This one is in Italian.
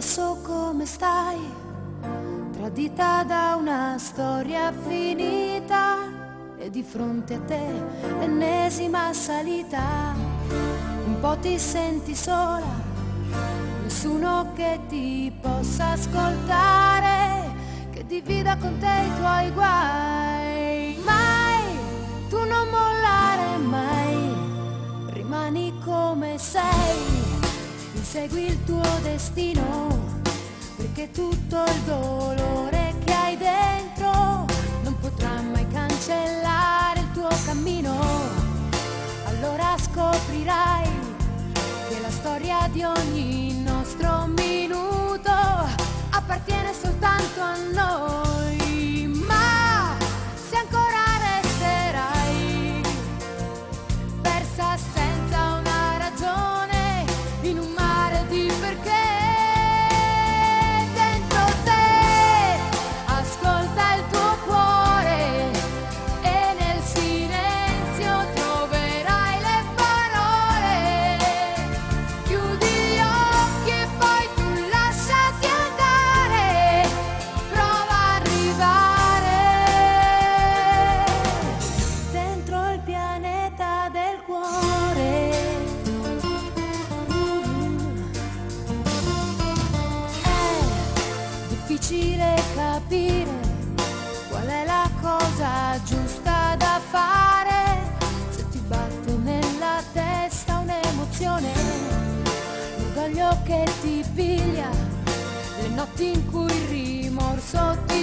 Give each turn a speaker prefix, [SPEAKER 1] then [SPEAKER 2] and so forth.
[SPEAKER 1] adesso come stai? Tradita da una storia finita e di fronte a te l'ennesima salita. Un po' ti senti sola, nessuno che ti possa ascoltare, che divida con te i tuoi guai. Mai, tu non mollare mai. Insegui il tuo destino perché tutto il dolore che hai dentro non potrà mai cancellare il tuo cammino. Allora scoprirai che la storia di ogni nostro minuto appartiene soltanto a noi. Difficile capire qual è la cosa giusta da fare se ti batte nella testa un'emozione, l'orgoglio che ti piglia, le notti in cui il rimorso ti.